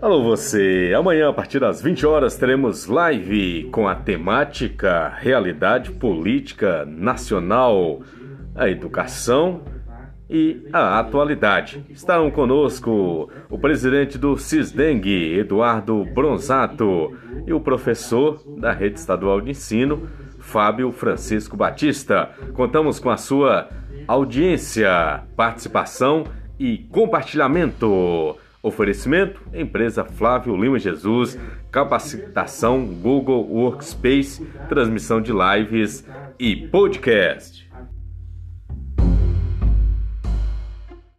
Alô você, amanhã a partir das 20 horas teremos live com a temática Realidade Política Nacional, a educação e a atualidade. Estarão conosco o presidente do CISDENG, Eduardo Bronzato, e o professor da Rede Estadual de Ensino, Fábio Francisco Batista. Contamos com a sua audiência, participação e compartilhamento. Oferecimento: Empresa Flávio Lima Jesus, capacitação Google Workspace, transmissão de lives e podcast.